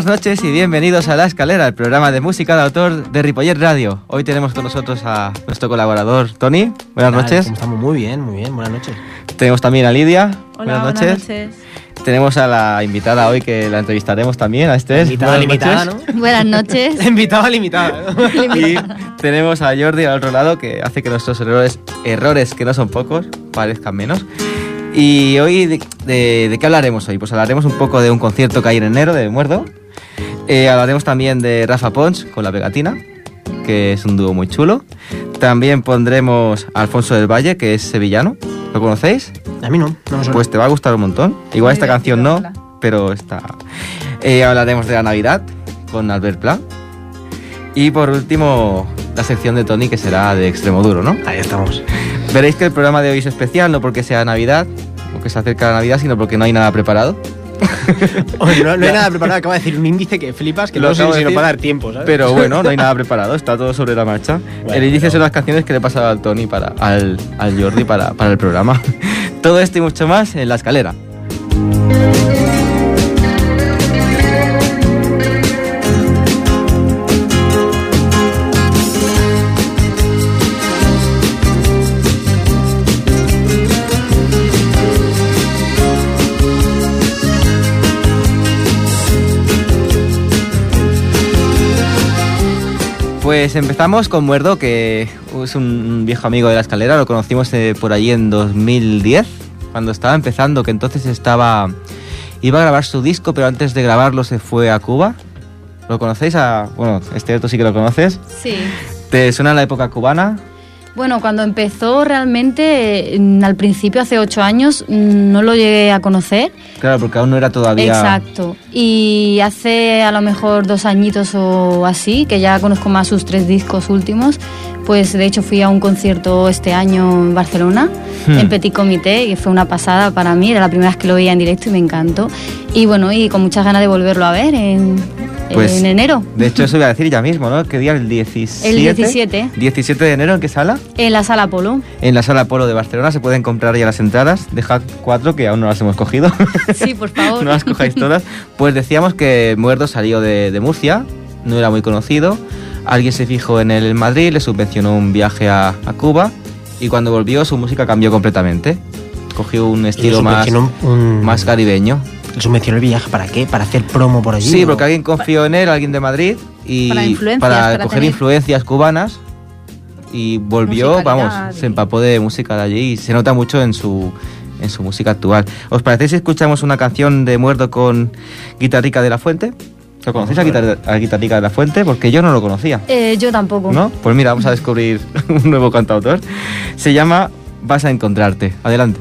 Buenas noches y bienvenidos a La Escalera, el programa de música de autor de Ripollet Radio. Hoy tenemos con nosotros a nuestro colaborador Tony. Buenas noches. Estamos muy bien, muy bien. Buenas noches. Tenemos también a Lidia. Hola, buenas noches. Tenemos a la invitada hoy que la entrevistaremos también, a Esther. Invitada limitada, ¿no? Buenas noches. invitada limitada. y tenemos a Jordi al otro lado que hace que nuestros errores, errores que no son pocos, parezcan menos. Y hoy, de, qué hablaremos hoy? Pues hablaremos un poco de un concierto que hay en enero de Muerdo. Eh, hablaremos también de Rafa Pons con la pegatina, que es un dúo muy chulo. También pondremos a Alfonso del Valle, que es sevillano. ¿Lo conocéis? A mí no, no Pues te va a gustar un montón. Igual esta canción no, pero está. Eh, hablaremos de la Navidad con Albert Pla. Y por último, la sección de Tony, que será de extremo duro, ¿no? Ahí estamos. Veréis que el programa de hoy es especial, no porque sea Navidad, o que se acerca la Navidad, sino porque no hay nada preparado. no, hay nada preparado, acaba de decir un índice que flipas, que no sé si no para dar tiempo, ¿sabes? Pero bueno, no hay nada preparado, está todo sobre la marcha. el índice son las canciones que le pasaba al Tony, para, al, al Jordi para, para el programa. todo esto y mucho más en la escalera. Pues empezamos con Muerdo, que es un viejo amigo de la escalera, lo conocimos eh, por allí en 2010, cuando estaba empezando, que entonces estaba iba a grabar su disco, pero antes de grabarlo se fue a Cuba. ¿Lo conocéis? A, bueno, este tú sí que lo conoces. Sí. ¿Te suena la época cubana? Bueno, cuando empezó realmente, mm, al principio, hace ocho años, mm, no lo llegué a conocer. Claro, porque aún no era todavía... Exacto. Y hace a lo mejor dos añitos o así, que ya conozco más sus tres discos últimos, pues de hecho fui a un concierto este año en Barcelona, hmm. en Petit Comité, y fue una pasada para mí, era la primera vez que lo veía en directo y me encantó. Y bueno, y con muchas ganas de volverlo a ver en, pues, en enero. De hecho, eso iba a decir ya mismo, ¿no? ¿Qué día? El 17. El 17. 17 de enero, ¿en qué sala? En la sala Polo. En la sala Polo de Barcelona se pueden comprar ya las entradas. Dejad cuatro que aún no las hemos cogido. Sí, por favor. no las cojáis todas. Pues decíamos que Muerdo salió de, Murcia, no era muy conocido. Alguien se fijó en él en Madrid, le subvencionó un viaje a, Cuba y cuando volvió su música cambió completamente. Cogió un estilo más, más caribeño. ¿Le subvencionó el viaje para qué? ¿Para hacer promo por allí? Sí, porque alguien confió en él, alguien de Madrid, y para, coger influencias cubanas y volvió, vamos, se empapó de música de allí y se nota mucho en su en su música actual. ¿Os parece si escuchamos una canción de Muerto con Guitarrica de la Fuente? ¿Lo conocéis a, Guitarrica de la Fuente? Porque yo no lo conocía. Eh, yo tampoco. ¿No? Pues mira, vamos a descubrir un nuevo cantautor. Se llama Vas a encontrarte. Adelante.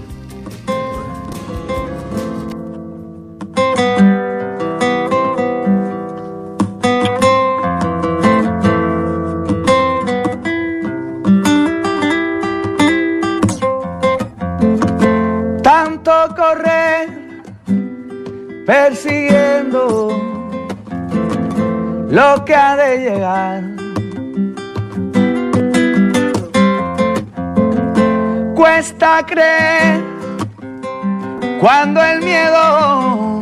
Cuando el miedo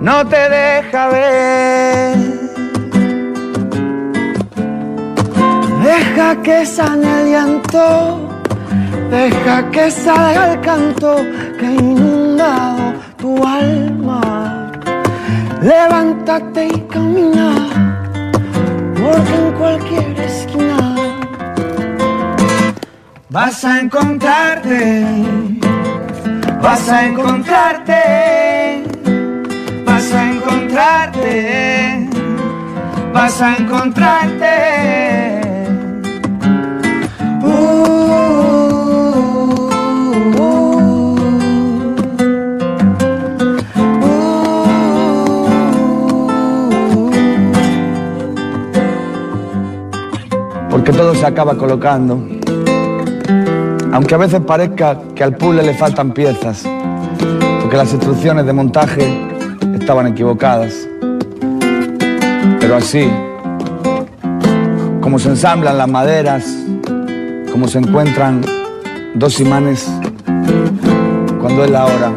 no te deja ver. Deja que sane el llanto, deja que salga el canto que ha inundado tu alma. Levántate y camina, porque en cualquier esquina vas a encontrarte, vas a encontrarte, vas a encontrarte, vas a encontrarte. porque todo se acaba colocando. Aunque a veces parezca que al puzzle le faltan piezas, porque las instrucciones de montaje estaban equivocadas. Pero así, como se ensamblan las maderas, como se encuentran dos imanes, cuando es la hora,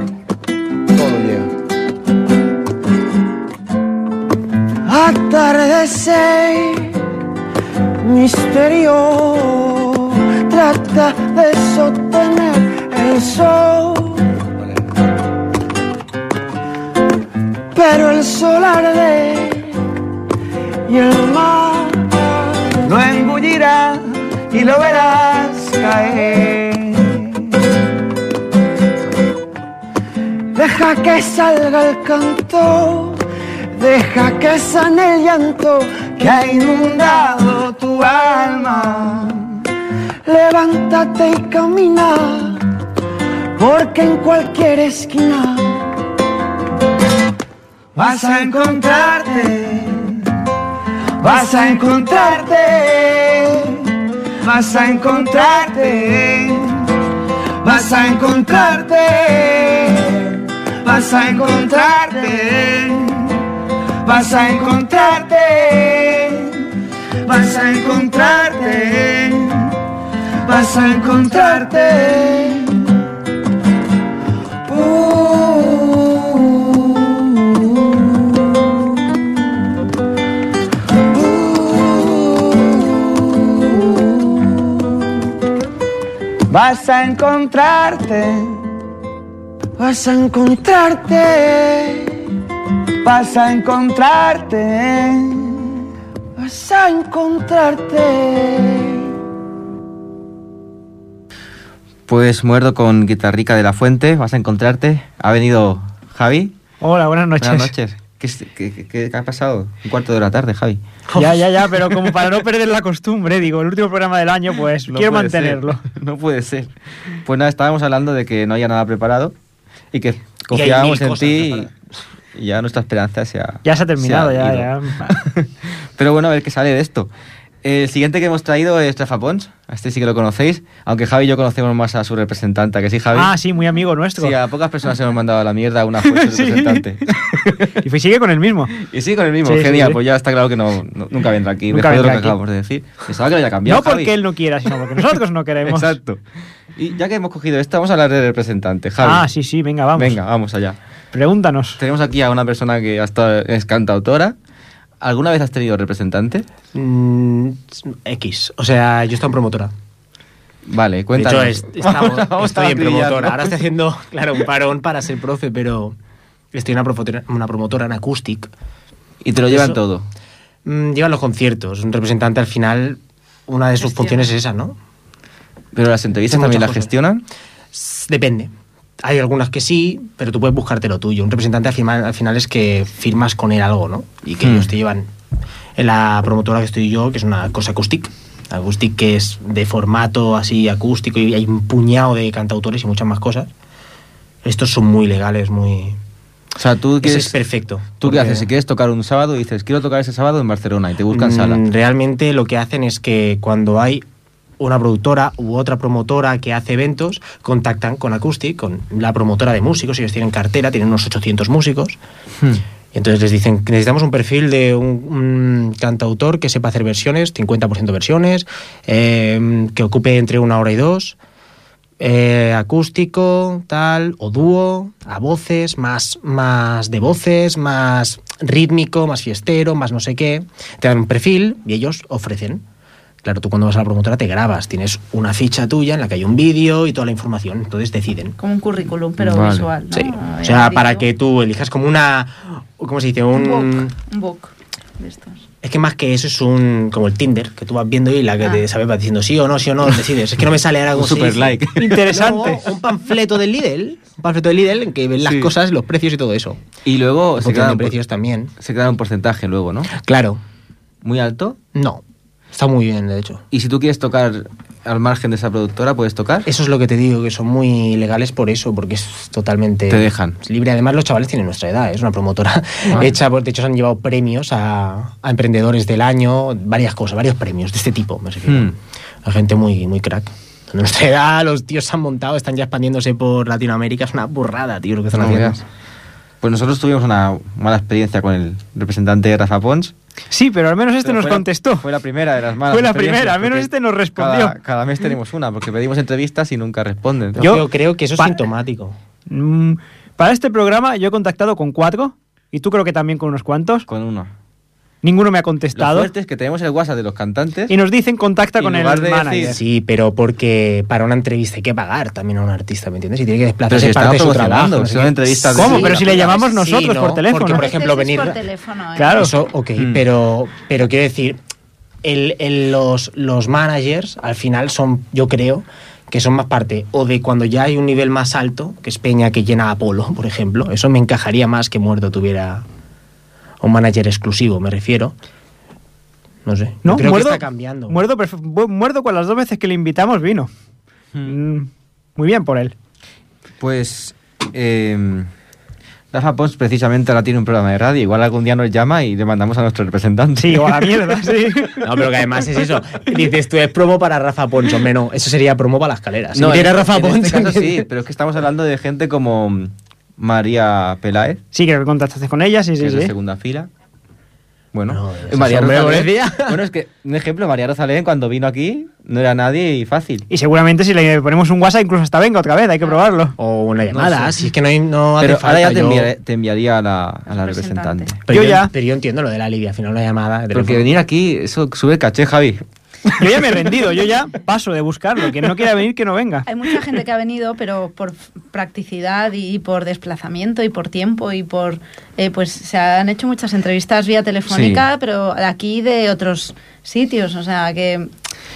todo llega. Atardecer, misterio, trata de sostener el sol. Pero el sol arde y el mar no engullirá y lo verás caer. Deja que salga el canto, deja que sane el llanto que ha inundado tu alma. Levántate y camina, porque en cualquier esquina vas a encontrarte, vas a encontrarte, vas a encontrarte, vas a encontrarte vas a encontrarte, vas a encontrarte, vas a encontrarte. Vas a encontrarte. Vas a encontrarte, vas a encontrarte, vas a encontrarte. Pues muerdo con Guitarrica de la Fuente, vas a encontrarte. Ha venido Javi. Hola, buenas noches. Buenas noches. ¿Qué, ha pasado? Un cuarto de la tarde, Javi. Ya, ya, ya, pero como para no perder la costumbre, digo, el último programa del año, pues quiero mantenerlo. No puede ser. Pues nada, estábamos hablando de que no haya nada preparado y que confiábamos en ti y, ya nuestra esperanza se ha... Ya se ha terminado, ya, ya. Pero bueno, a ver qué sale de esto. El siguiente que hemos traído es Rafa Pons. Este sí que lo conocéis. Aunque Javi y yo conocemos más a su representante, que sí, Javi. Ah, sí, muy amigo nuestro. Sí, a pocas personas hemos mandado a la mierda una fue su representante. y sigue con el mismo. Y sigue con el mismo. Genial, pues ya está claro que no, nunca vendrá aquí. Nunca vendrá lo que acabamos de decir. Pensaba que lo haya cambiado. No porque él no quiera, sino porque nosotros no queremos. Exacto. Y ya que hemos cogido esto, vamos a hablar del representante, Javi. Ah, sí, sí, venga, vamos. Venga, vamos allá. Pregúntanos. Tenemos aquí a una persona que hasta es cantautora. ¿Alguna vez has tenido representante? Mm, X. O sea, yo estoy en promotora. Vale, cuéntanos. De hecho, estoy en promotora. Ahora estoy haciendo, claro, un parón para ser profe, pero estoy en una promotora, una promotora en Acoustic. ¿Y te lo llevan todo? Mm, llevan los conciertos. Un representante al final, una de sus funciones es esa, ¿no? ¿Pero las entrevistas también las gestionan? Depende. Hay algunas que sí, pero tú puedes buscarte lo tuyo. Un representante al final, al final es que firmas con él algo, ¿no? Y que hmm. ellos te llevan. En la promotora que estoy yo, que es una cosa acústica, acústica que es de formato así acústico y hay un puñado de cantautores y muchas más cosas. Estos son muy legales, muy... O sea, tú quieres, es perfecto. ¿Tú qué haces? Si quieres tocar un sábado, dices, quiero tocar ese sábado en Barcelona y te buscan mm, sala. Realmente lo que hacen es que cuando hay una productora u otra promotora que hace eventos contactan con Acoustic, con la promotora de músicos, ellos tienen cartera, tienen unos 800 músicos. Hmm. Y entonces les dicen, necesitamos un perfil de un, cantautor que sepa hacer versiones, 50% versiones, eh, que ocupe entre una hora y dos, eh, acústico, tal, o dúo, a voces, más, más de voces, más rítmico, más fiestero, más no sé qué. Te dan un perfil y ellos ofrecen. Claro, tú cuando vas a la promotora te grabas, tienes una ficha tuya en la que hay un vídeo y toda la información, entonces deciden. Como un currículum, pero visual. Sí, o sea, para que tú elijas como una, ¿cómo se dice? Un, un book, de estos. Es que más que eso es un como el Tinder, que tú vas viendo y la que te ah. sabe va diciendo sí o no, sí o no, decides. Es que no me sale algo super like. Interesante. un panfleto del Lidl, un panfleto del Lidl en que ven las cosas, los precios y todo eso. Y luego se quedan precios también. Se queda un porcentaje luego, ¿no? Claro. ¿Muy alto? No. Está muy bien, de hecho. ¿Y si tú quieres tocar al margen de esa productora, puedes tocar? Eso es lo que te digo, que son muy legales por eso, porque es totalmente... Te dejan. Libre. Además, los chavales tienen nuestra edad, es una promotora ah. hecha, de hecho, se han llevado premios a, emprendedores del año, varias cosas, varios premios de este tipo, me refiero. Hmm. La gente muy, muy crack. De nuestra edad, los tíos se han montado, están ya expandiéndose por Latinoamérica, es una burrada, tío, lo que están haciendo. Pues nosotros tuvimos una mala experiencia con el representante Rafa Pons, Sí, pero al menos este nos contestó. Fue la primera de las malas. Fue la primera, al menos este nos respondió. Cada, mes tenemos una, porque pedimos entrevistas y nunca responden. Yo, creo que eso es sintomático. Mm, para este programa yo he contactado con cuatro, y tú creo que también con unos cuantos. Con uno. Ninguno me ha Lo contestado. fuerte es que tenemos el WhatsApp de los cantantes. Y nos dicen contacta con el de manager. decir- Sí, pero porque para una entrevista hay que pagar también a un artista, ¿me entiendes? Y tiene que desplazarse si parte de su trabajo. no sé qué. entrevistas de- ¿Cómo? Sí, Pero si le llamamos sí, nosotros ¿no? por teléfono. Porque, por ejemplo, venir... por teléfono, ¿eh? Claro. Eso, ok, Mm. pero, pero quiero decir, el, el- los, los managers al final son, yo creo, que son más parte o de cuando ya hay un nivel más alto, que es Peña que llena Apolo, por ejemplo. Eso me encajaría más que Muerto tuviera un manager exclusivo, me refiero. No sé. No, yo creo Muerdo, que está cambiando. Muerdo, Muerdo con las dos veces que le invitamos vino. Hmm. Mm, muy bien por él. Pues eh, Rafa Pons precisamente ahora tiene un programa de radio. Igual algún día nos llama y le mandamos a nuestro representante. Sí, o a la mierda, sí. No, pero que además es eso. Dices tú, es promo para Rafa Pons, hombre, no. Eso sería promo para las escaleras. Si No, viniera en, Rafa en Pons. este caso sí, pero es que estamos hablando de gente como María Peláez, Sí, que contactaste con ella, sí, que sí, es de sí. segunda fila. Bueno, No, eh, María Rosalén. días. Bueno, es que un ejemplo, María Rosalén cuando vino aquí no era nadie y fácil. Y seguramente si le ponemos un WhatsApp incluso hasta venga otra vez, hay que probarlo. O una No llamada, sé. si es que no, hay, no hace Pero falta. ahora ya te, yo- enviaré- te enviaría a la, a la representante. Representante. Pero Yo yo, ya. pero yo entiendo lo de la Lidia, al final una llamada. de Porque teléfono. venir aquí, eso sube caché, Javi. Yo ya me he rendido, yo ya paso de buscarlo. Quien no quiera venir, que no venga. Hay mucha gente que ha venido, pero por practicidad y por desplazamiento y por tiempo y por... eh, pues se han hecho muchas entrevistas vía telefónica, Sí. pero aquí de otros sitios. O sea que...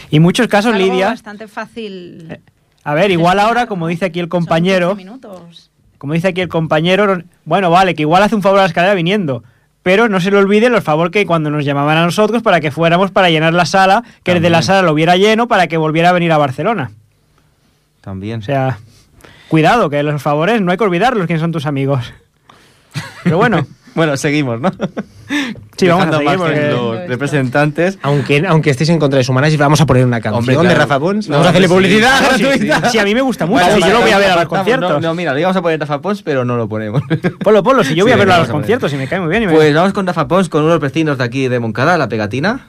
Y muchos casos, es algo Lidia, bastante fácil. a ver, igual ahora, como dice aquí el Son compañero, 15 minutos. como dice aquí el compañero, bueno, vale, que igual hace un favor a la escalera viniendo. Pero no se le olvide el favor que cuando nos llamaban a nosotros para que fuéramos para llenar la sala, que el de la También. sala lo hubiera lleno para que volviera a venir a Barcelona. También. O sea, cuidado, que los favores no hay que olvidarlos, quién son tus amigos. Pero bueno, Bueno, seguimos, ¿no? Sí, vamos a seguir porque- los representantes. Aunque, aunque estéis en contra de su manager, vamos a poner una canción Hombre, de claro. Rafa Pons. No, Vamos a hacerle sí. publicidad No, sí, gratuita. sí, a mí me gusta mucho, Vale, si vale, yo lo voy a ver a los conciertos. No, no, mira, le íbamos a poner Rafa Pons, pero no lo ponemos. Ponlo, ponlo, si yo voy Sí, a verlo a los a conciertos y me cae muy bien. y me- Pues vamos con Rafa Pons, con unos vecinos de aquí de Moncada, La Pegatina.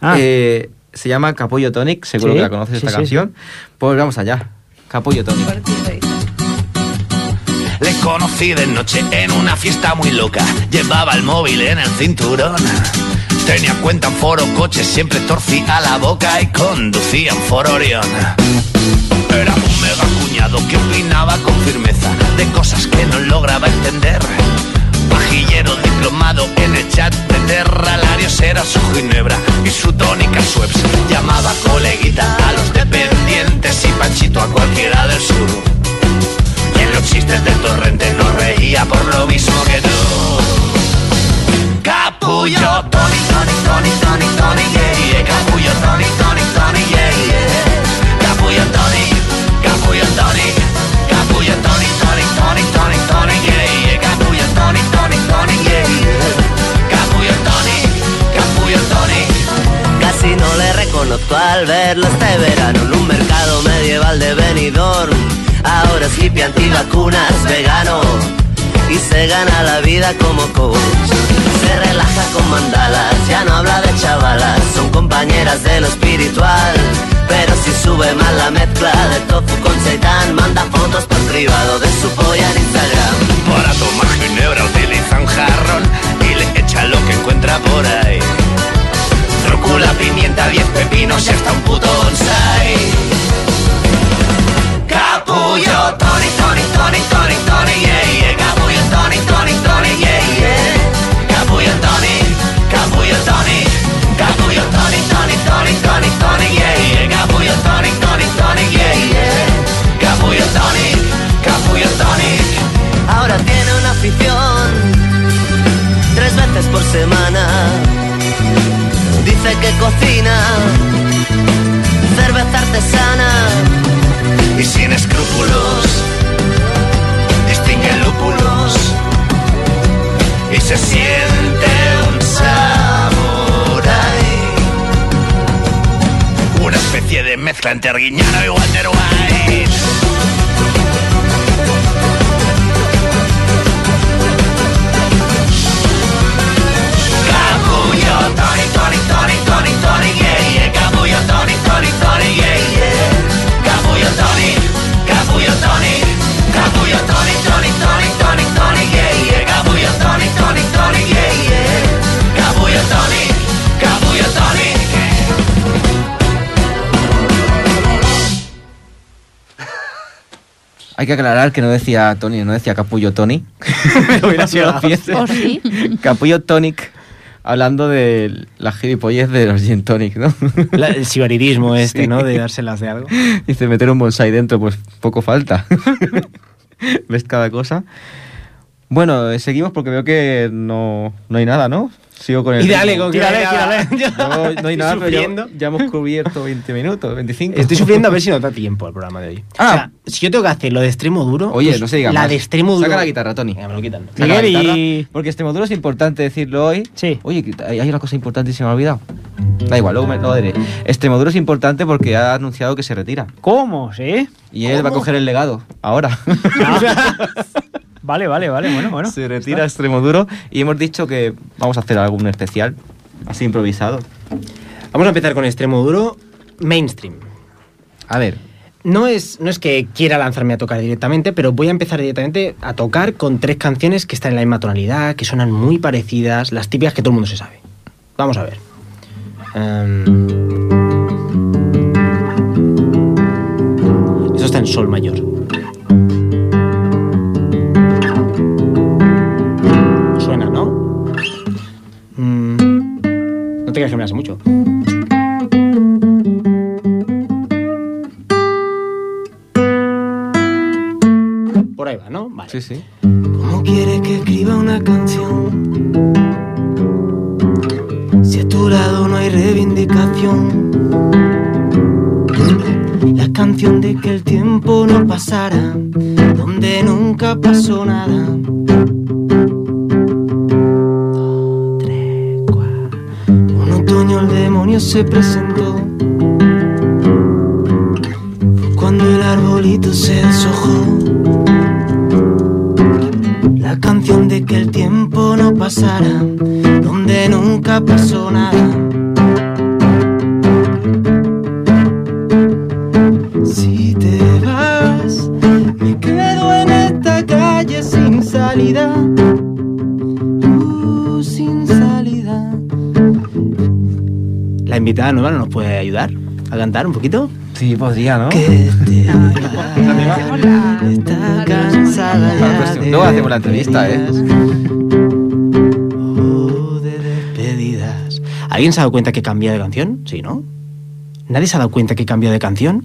Ah. Eh, se llama Capullo Tonic, seguro Sí, que la conoces sí, esta sí, canción. Pues vamos allá. Capullo Tonic. Le conocí de noche en una fiesta muy loca. Llevaba el móvil en el cinturón. Tenía cuenta en foro coches, siempre torcía la boca y conducía en foro Orión. Era un mega cuñado que opinaba con firmeza de cosas que no lograba entender. Pajillero diplomado en el chat de Terra, Larios era su ginebra y su tónica Schweppes. Llamaba coleguita a los dependientes y Panchito a cualquiera del sur. Los chistes del torrente no reía por lo mismo que tú. Capullo, Tony, Tony, Tony, Tony, Tony, yeah, yeah. Capullo, Tony, Tony, Tony, yeah, yeah. Capullo, Tony, Capullo, Tony, Capullo, Tony, Tony, Tony, Tony, Tony, yeah, yeah. Capullo, Tony, Tony, Tony, yeah. Capullo, Tony, Capullo, Tony. Casi no le reconozco al verlo este verano en un mercado medieval de Benidorm. Ahora es hippie antivacunas, vegano y se gana la vida como coach. Se relaja con mandalas, ya no habla de chavalas, son compañeras de lo espiritual. Pero si sube mal la mezcla de tofu con seitan, manda fotos por privado de su polla en Instagram. Para tomar ginebra utiliza un jarrón y le echa lo que encuentra por ahí. Rúcula, pimienta, 10 pepinos y hasta un puto bonsai. Que aclarar que no decía Tony, no decía Capullo Tony. hubiera sido. ¿O sí? Capullo Tonic, hablando de la gilipollez de los gin tonic, ¿no? La- el sibaridismo este, Sí. ¿no? De dárselas de algo. Dice, meter un bonsai dentro, pues poco falta. ¿Ves cada cosa? Bueno, eh, seguimos porque veo que no, no hay nada, ¿no? Sigo con el... Y dale, con que Tírale, no hay nada. tírale. No, no hay Estoy nada, pero ya, sufriendo. ya hemos cubierto 20 minutos, 25. Estoy sufriendo a ver si nos da tiempo el programa de hoy. Ah. O sea, si yo tengo que hacer lo de extremo duro. Oye, pues no se diga La más. de extremo duro. Saca la guitarra, Tony. Venga, me lo quitan. Saca la Miguel, guitarra, y- Porque Extremoduro es importante decirlo hoy. Sí. Oye, hay una cosa importante y se me ha olvidado. Da igual, luego me lo diré. Extremoduro es importante porque ha anunciado que se retira. ¿Cómo? ¿Sí? Y él va a coger el legado ahora. Ah. vale, vale, vale. Bueno, bueno. se retira Extremoduro y hemos dicho que vamos a hacer algún especial, así improvisado. Vamos a empezar con extremo duro. Mainstream. A ver, No es, no es que quiera lanzarme a tocar directamente, pero voy a empezar directamente a tocar con tres canciones que están en la misma tonalidad, que suenan muy parecidas, las típicas que todo el mundo se sabe. Vamos a ver. Em, Esto está en sol mayor. Te creas que me hace mucho. Por ahí va, ¿no? Vale. sí, sí. ¿Cómo quiere que escriba una canción? Si a tu lado no hay reivindicación. La canción de que el tiempo no pasara, donde nunca pasó nada. Se presentó. Cuando el arbolito se deshojó. La canción de que el tiempo no pasara, donde nunca pasó nada. Invitada nueva no nos puede ayudar a cantar un poquito. Sí, podría, ¿no? Que te vas, está cansada ya próximo- de Luego hacemos la entrevista, ¿eh? Oh, de despedidas. ¿Alguien se ha dado cuenta que cambia de canción? Sí, ¿no? ¿Nadie se ha dado cuenta que cambia de canción?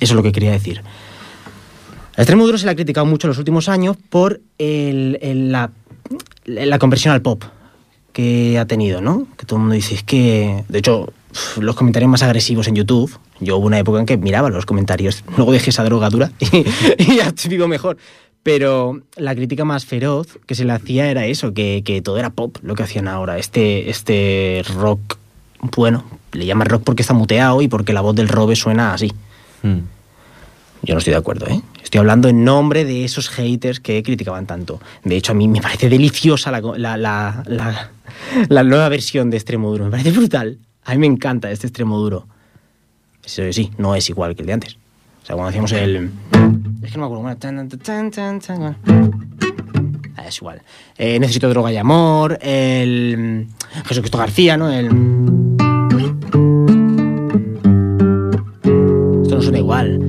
Eso es lo que quería decir. A Extremo Duro se le ha criticado mucho en los últimos años por el- el- la, la conversión al pop que ha tenido, ¿no? Que todo el mundo dice, es que... De hecho, los comentarios más agresivos en YouTube, yo hubo una época en que miraba los comentarios, luego dejé esa drogadura y, y ya vivo mejor. Pero la crítica más feroz que se le hacía era eso, que, que todo era pop lo que hacían ahora. Este, este rock, bueno, le llaman rock porque está muteado y porque la voz del Robe suena así. Mm. Yo no estoy de acuerdo, ¿eh? Estoy hablando en nombre de esos haters que criticaban tanto. De hecho, a mí me parece deliciosa la, la, la, la- la nueva versión de Extremo Duro. Me parece brutal. A mí me encanta este Extremo Duro. Eso sí, no es igual que el de antes. O sea, cuando hacíamos el... Es que no me acuerdo. bueno, tan, tan, tan, tan, tan, Ah, Es igual. Eh, Necesito droga y amor. El... Jesucristo García, ¿no? El... Esto no suena igual.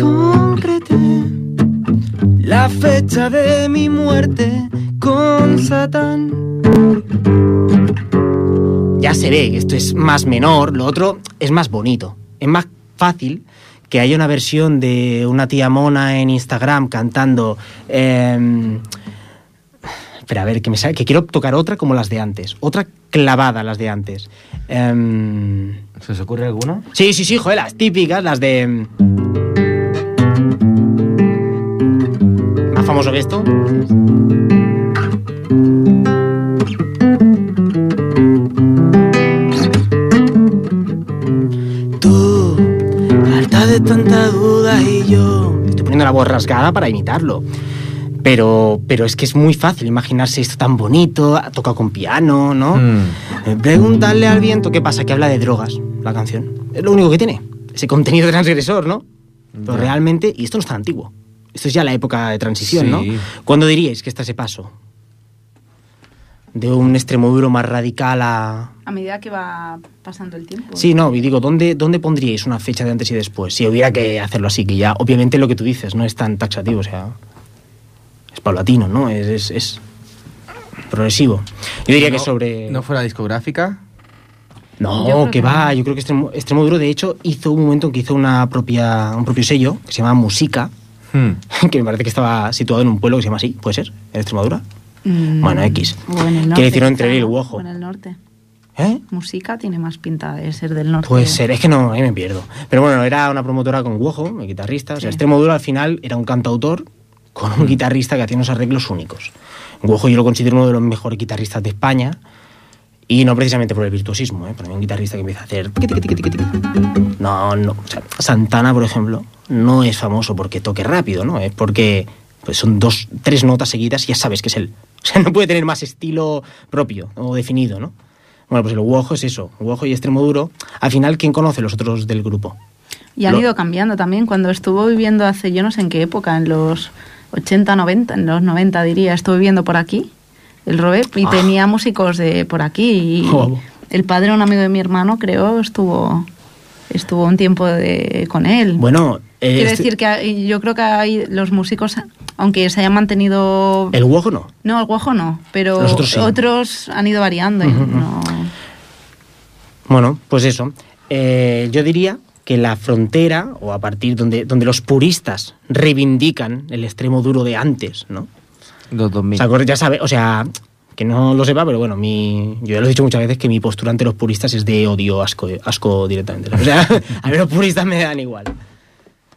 Concreté la fecha de mi muerte con Satán. Ya se ve que esto es más menor, lo otro es más bonito. Es más fácil que haya una versión de una tía mona en Instagram cantando. eh, espera, a ver, que me sale, que quiero tocar otra como las de antes. Otra clavada, las de antes. Em, ¿Se os ocurre alguno? sí, sí, sí, joder, las típicas, las de. em, Más famoso que esto. De tanta duda y yo. Estoy poniendo la voz rasgada para imitarlo. Pero, pero es que es muy fácil imaginarse esto tan bonito, tocado con piano, ¿no? Mm. Eh, Preguntarle al viento qué pasa, que habla de drogas, la canción. Es lo único que tiene. Ese contenido transgresor, ¿no? Pero Ya. realmente, y esto no es tan antiguo. Esto es ya la época de transición, ¿no? ¿Cuándo diríais que está ese paso? De un extremo duro más radical a... A medida que va pasando el tiempo. Sí, no, y digo, ¿dónde, ¿dónde pondríais una fecha de antes y después? Si hubiera que hacerlo así, que ya, obviamente lo que tú dices, no es tan taxativo, o sea, es paulatino, ¿no? Es, es, es progresivo. Yo diría que sobre... ¿No fuera discográfica? No, que que va, no. yo creo que Extremo, Extremo Duro, de hecho, hizo un momento en que hizo una propia, un propio sello que se llama Música, Hmm. que me parece que estaba situado en un pueblo que se llama así, ¿puede ser? ¿En Extremadura? Mm, Bueno, X. le hicieron entre. O en el norte. ¿Eh? Música tiene más pinta de ser del norte. Puede ser, es que no, ahí me pierdo. Pero bueno, era una promotora con Guojo, el guitarrista. O sea, Sí. Extremo Duro al final era un cantautor con un guitarrista que hacía unos arreglos únicos. Guojo yo lo considero uno de los mejores guitarristas de España. Y no precisamente por el virtuosismo, ¿eh? Para mí un guitarrista que empieza a hacer... No, no. O sea, Santana, por ejemplo, no es famoso porque toque rápido, ¿no? Es porque pues son dos, tres notas seguidas y ya sabes que es él. O sea, no puede tener más estilo propio o definido, ¿no? Bueno, pues el Guojo es eso. Guojo y Extremo Duro. Al final, ¿quién conoce los otros del grupo? Y han Lo- ido cambiando también. Cuando estuvo viviendo hace yo no sé en qué época, en los 80, 90, en los 90 diría, estuvo viviendo por aquí, el Robert, y Ah. tenía músicos de por aquí. Y Oh. el padre, un amigo de mi hermano, creo, estuvo estuvo un tiempo de, con él. Bueno, eh, Quiero este- decir que yo creo que hay los músicos, aunque se hayan mantenido... el Guojo no. No, el guajo no, pero Los otros sí. otros han ido variando. no- Bueno, pues eso. Eh, yo diría que la frontera, o a partir donde, donde los puristas reivindican el extremo duro de antes, ¿no? Los 2000. O sea, ya sabe, o sea, que no lo sepa, pero bueno, mi, yo ya lo he dicho muchas veces que mi postura ante los puristas es de odio, asco, asco directamente. O sea, a mí los puristas me dan igual.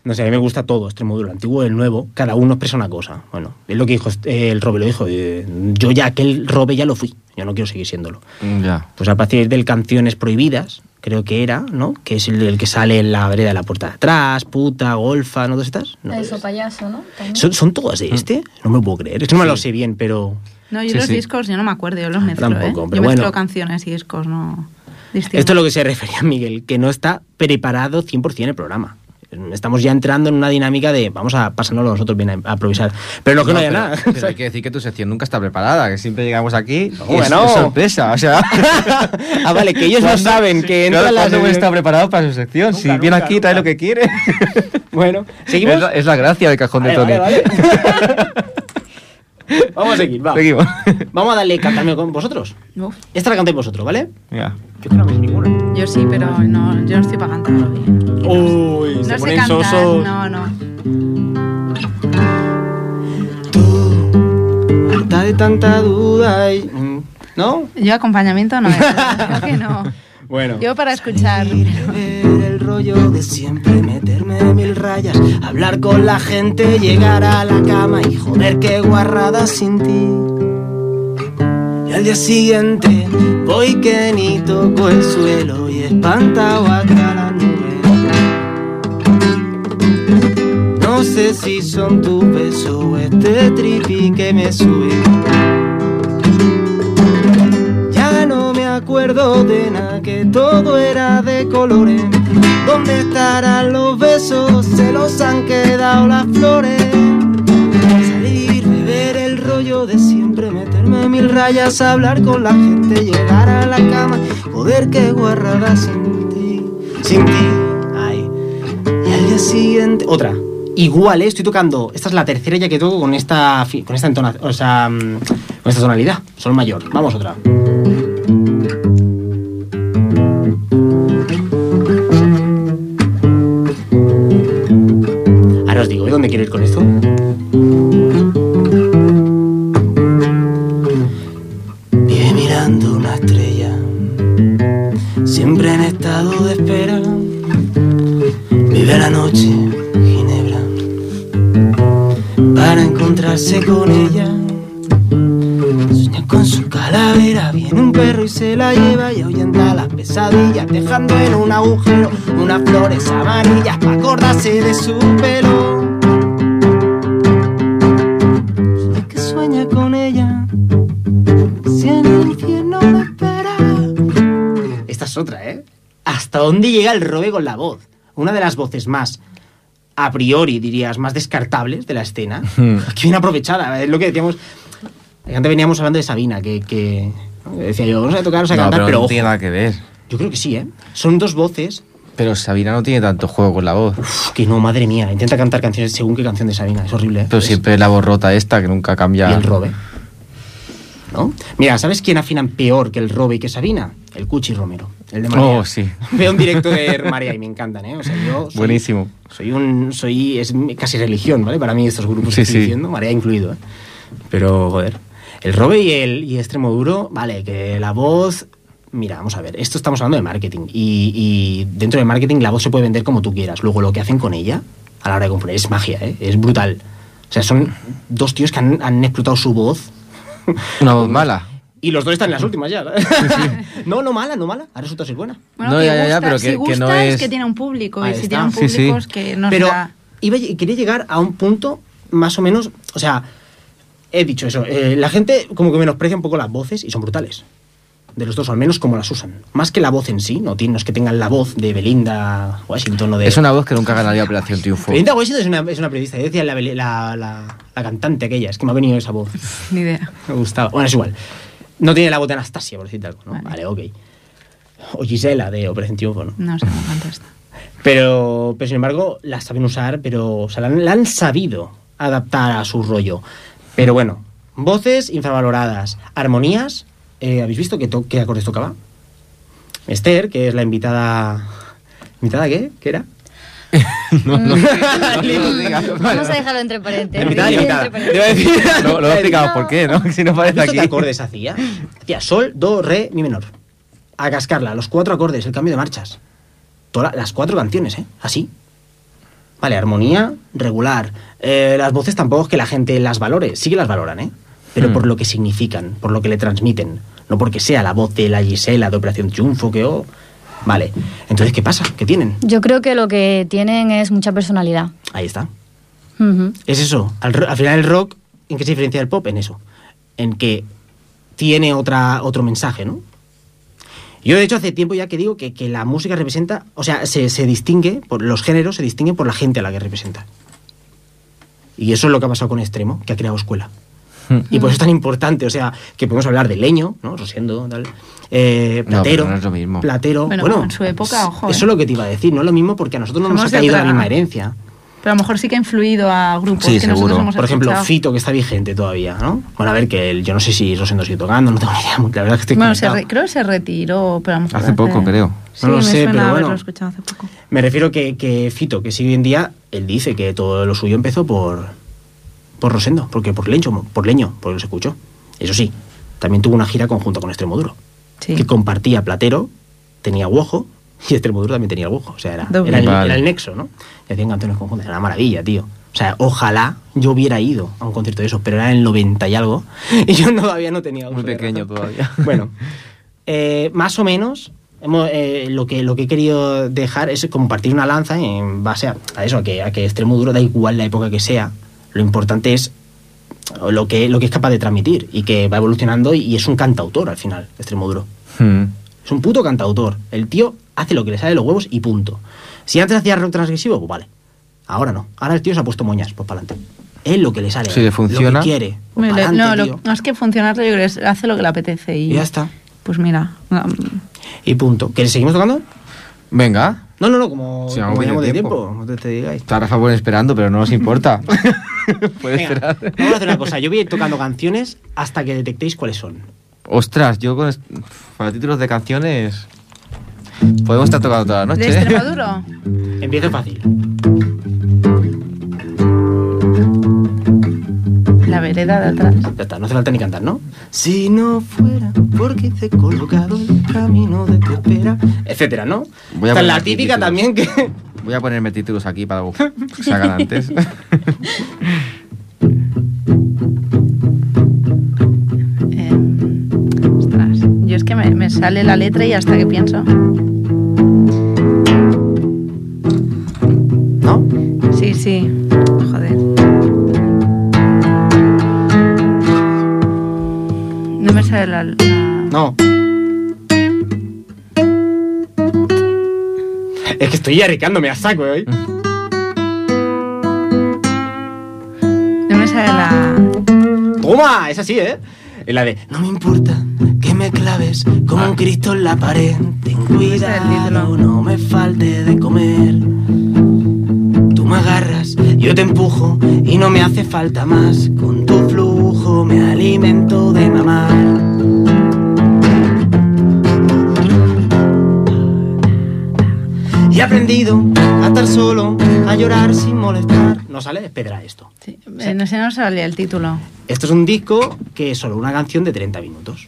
No sé, a mí me gusta todo, extremo duro, el antiguo, el nuevo, cada uno expresa una cosa. Bueno, es lo que dijo eh, el Robe, lo dijo, eh, yo ya aquel Robe ya lo fui, yo no quiero seguir siéndolo. Ya. Pues a partir del Canciones Prohibidas, creo que era, ¿no? Que es el, el que sale en la vereda de la puerta de atrás, puta, golfa, ¿no todas estas? No, Eso, payaso, ¿no? ¿Son, son todas de este? No me lo puedo creer. Es que no me lo sé bien, pero... No, yo Sí, los sí. discos yo no me acuerdo, yo los mezclo, tampoco, ¿eh? pero Yo mezclo bueno. canciones y discos, no... distingo. Esto es lo que se refería Miguel, que no está preparado 100% el programa. Estamos ya entrando en una dinámica de vamos a pasárnoslo nosotros bien a, a improvisar. Pero no que no, haya pero- nada. pero hay que decir que tu sección nunca está preparada, que siempre llegamos aquí y Bueno. es sorpresa. O sea, ah, vale, que ellos no ¿Cuándo- saben que entra Claro, la está preparado para su sección? si Nunca, viene nunca, aquí, trae lo que quiere. Bueno, ¿seguimos? Es la, es la gracia del cajón de Tony. vale, vale. Vamos a seguir, va. Seguimos. Vamos a darle cantarme con vosotros. Uf, Esta la cantéis vosotros, ¿vale? Ya. Yo que no me sé ninguna. yo sí, pero no, yo no estoy para cantar hoy. Uy, No sé cantar, no, no. Harta de tanta duda y... ¿No? Yo acompañamiento no, creo que no. Bueno. Yo para escuchar... Ver el rollo de siempre, mil rayas, hablar con la gente, llegar a la cama y joder qué guarrada sin ti. Y al día siguiente voy que ni toco el suelo y espantado hasta la nube. No sé si son tu beso o este tripi que me sube. Ya no me acuerdo de nada, que todo era de colores. ¿Dónde estarán los besos? Se los han quedado las flores. Salir, beber el rollo de siempre, meterme mil rayas, hablar con la gente, llegar a la cama, joder, qué guarrada sin ti, sin ti. Ay, y al día siguiente. Otra. Igual, ¿eh? estoy tocando. Esta es la tercera ya que toco con esta, con esta. O sea, mm, con esta tonalidad. Sol mayor. Vamos otra. Os digo, ¿eh? ¿Dónde quiero ir con esto? Vive mirando una estrella, siempre en estado de espera. Vive la noche, Ginebra, para encontrarse con ella. Sueña con su calavera, viene un perro y se la lleva y ahuyenta las pesadillas, dejando en un agujero unas flores amarillas para acordarse de su pelo. Dónde llega el robe con la voz? Una de las voces más, a priori dirías, más descartables de la escena. Hmm. Aquí bien aprovechada, es lo que decíamos. Antes veníamos hablando de Sabina, que, que. Que decía yo, vamos a tocar, vamos a No, cantar, pero pero, no ojo, tiene nada que ver. yo creo que sí, ¿eh? Son dos voces Pero Sabina no tiene tanto juego con la voz. uf, que no, madre mía, intenta cantar canciones según qué canción de Sabina, es horrible. ¿eh? Pero Es- siempre la voz rota esta que nunca cambia. Y el Robe. ¿No? Mira, ¿sabes quién afinan peor que el Robe y que Sabina? El Cuchi Romero, el de María. Oh, sí. Veo un directo de María y me encantan, ¿eh? O sea, yo soy- Buenísimo. Soy un. Soy. Es casi religión, ¿vale? Para mí, estos grupos Sí, que estoy sí. diciendo, María incluido, ¿eh? Pero, joder. El Robe y el y Extremo Duro, vale, que la voz. Mira, vamos a ver, esto estamos hablando de marketing. Y, y dentro del marketing la voz se puede vender como tú quieras. Luego lo que hacen con ella a la hora de componer es magia, ¿eh? Es brutal. O sea, son dos tíos que han, han explotado su voz. Una voz mala. Y los dos están en las últimas ya. no, no mala, no mala. Ha resultado ser buena. Bueno, No, que ya, ya, pero si que- que gusta no es es- que tiene un público. Ahí y si está. tiene un público sí. es que nos Pero da- iba, quería llegar a un punto más o menos, o sea, he dicho eso, eh, la gente como que menosprecia un poco las voces y son brutales. De los dos, al menos como las usan. Más que la voz en sí, no, tiene, no es que tengan la voz de Belinda Washington o de... Es una voz que nunca ganaría Operación Triunfo. Belinda Washington es una, es una periodista, yo decía la, la, la- la cantante aquella, es que me ha venido esa voz. Ni idea. Me gustaba. Bueno, es igual. No tiene la voz de Anastasia, por decirte algo, ¿no? Vale, Vale. ok. O Gisela de Operación Triunfo, ¿no? No sé cómo canta esta. Pero, pero sin embargo, la saben usar, pero o sea, la, la han sabido adaptar a su rollo. Pero bueno, voces infravaloradas, armonías. Eh, ¿Habéis visto qué, qué acordes tocaba? Esther, que es la invitada. ¿Invitada qué? ¿Qué era? No, no, no. Vamos a dejarlo entre paréntesis. Invitada limitada. Entre Te iba a paréntesis. decir- Lo, he explicado por qué, ¿no? Si no ¿Has parece aquí. qué acordes hacía? Hacía sol, do, re, mi menor. A cascarla, los cuatro acordes, el cambio de marchas. Todas las cuatro canciones, ¿eh? Así. Vale, armonía regular. Eh, las voces tampoco es que la gente las valore. Sí que las valoran, ¿eh? Pero Hmm. por lo que significan, por lo que le transmiten. No porque sea la voz de la Gisela de Operación Triunfo que oh. Vale. Entonces, ¿qué pasa? ¿Qué tienen? Yo creo que lo que tienen es mucha personalidad. Ahí está. Es eso. Al final el rock, ¿en qué se diferencia del pop? En eso. En que tiene otra, otro mensaje, ¿no? Yo, de hecho, hace tiempo ya que digo que, que la música representa, o sea, se, se distingue, por los géneros se distinguen por la gente a la que representa. Y eso es lo que ha pasado con Extremo, que ha creado escuela. Y por eso es tan importante, o sea, que podemos hablar de leño, ¿no? Rosiendo, tal. Eh, platero. no es lo mismo. Platero. Bueno, Bueno, en su época, ojo, Eso ¿eh? es lo que te iba a decir, no es lo mismo porque a nosotros no nos ha caído la misma herencia. Pero a lo mejor sí que ha influido a grupos Sí, que nosotros hemos Por ejemplo, escuchado. Fito, que está vigente todavía, ¿no? Bueno, a ver, que el- yo no sé si Rosendo sigue tocando, no tengo ni idea. La verdad es que estoy Bueno, se conectado. re- creo que se retiró, pero a lo mejor Hace poco, creo. Sí, No lo me sé, suena pero bueno. escuchado hace poco. Me refiero que, que Fito, que sigue hoy en día, él dice que todo lo suyo empezó por, por Rosendo, porque por Leño, por Leño, porque se escuchó. Eso sí, también tuvo una gira conjunta con Extremoduro, Sí. que compartía Platero, tenía Wojo, y Extremoduro también tenía Wojo. O sea, era, era, el, Vale. era el nexo, ¿no? Y hacían canciones conjuntas, era una maravilla, tío. O sea, ojalá yo hubiera ido a un concierto de esos, pero era en el 90 y algo, y yo todavía no tenía Muy pequeño todavía. Bueno, eh, más o menos hemos, eh, lo, que, lo que he querido dejar es compartir una lanza en base a, a eso, a que, a que extremo duro da igual la época que sea. Lo importante es lo que, lo que es capaz de transmitir y que va evolucionando y, y es un cantautor al final, extremo duro. Hmm. Es un puto cantautor. El tío hace lo que le sale de los huevos y punto. Si antes hacía rock transgresivo, pues vale. Ahora no. Ahora el tío se ha puesto moñas, pues para adelante. Él lo que le sale. Si le funciona. Lo que quiere. pues pa'lante, no, lo- no es que funcionar, yo creo que es- hace lo que le apetece y, Y ya está. Pues mira, um, Y punto. ¿Que seguimos tocando? Venga. No, no, no, como, de tiempo. tiempo, como te, te digáis. Está Rafa Buen esperando, pero no nos importa. Puede Venga, esperar. vamos a hacer una cosa. Yo voy a ir tocando canciones hasta que detectéis cuáles son. Ostras, yo con para títulos de canciones podemos estar tocando toda la de noche. ¿eh? Extremadura. Empiezo fácil. La vereda de atrás. Ya está, no hace falta ni cantar, ¿no? Si no fuera porque te he colocado el camino de tu espera, etcétera, ¿no? Voy a Esta es la típica títulos. también que... Voy a ponerme títulos aquí para que se hagan antes. Em, ostras, yo es que me, me sale la letra y hasta que pienso. ¿No? Sí, sí. Joder. No me sale la. la- No. Es que estoy arriesgándome a saco hoy. No me sale la. ¡Toma! Es así, ¿eh? Es la de No me importa que me claves como un Cristo en la pared. Ten cuidado, no me falte de comer. Tú me agarras, yo te empujo y no me hace falta más. Con tu flujo me alimento de mamar. Aprendido a estar solo, a llorar sin molestar. No sale, pedra esto. Sí, eh, no sé, no salía el título. Esto es un disco que es solo una canción de 30 minutos.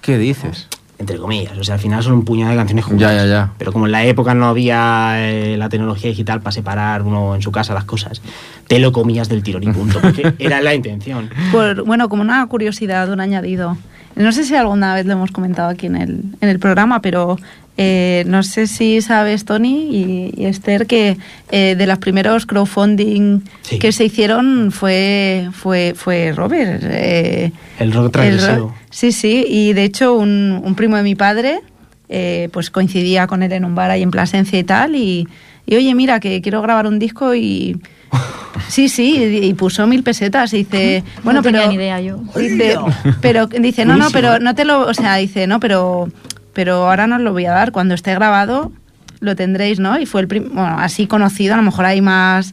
¿Qué dices? Entre comillas. O sea, al final son un puñado de canciones juntas. Ya, ya, ya. Pero como en la época no había eh, la tecnología digital para separar uno en su casa las cosas, te lo comías del tirón y punto. Porque era la intención. Por- bueno, como una curiosidad, un añadido. No sé si alguna vez lo hemos comentado aquí en el, en el programa, pero eh, no sé si sabes, Tony y, y Esther, que eh, de los primeros crowdfunding Sí. que se hicieron fue, fue, fue Robert. eh, El rock transgresivo. sí, sí, y de hecho un, un primo de mi padre eh, pues coincidía con él en un bar ahí en Plasencia y tal, y, y oye, mira, que quiero grabar un disco y... Sí, sí, y y puso mil pesetas y dice, bueno, no tenía pero ni idea yo. Dice, pero dice, no, no, pero no te lo, o sea, dice, no, pero pero ahora no os lo voy a dar, cuando esté grabado lo tendréis, ¿no? Y fue el prim- bueno, así conocido, a lo mejor hay más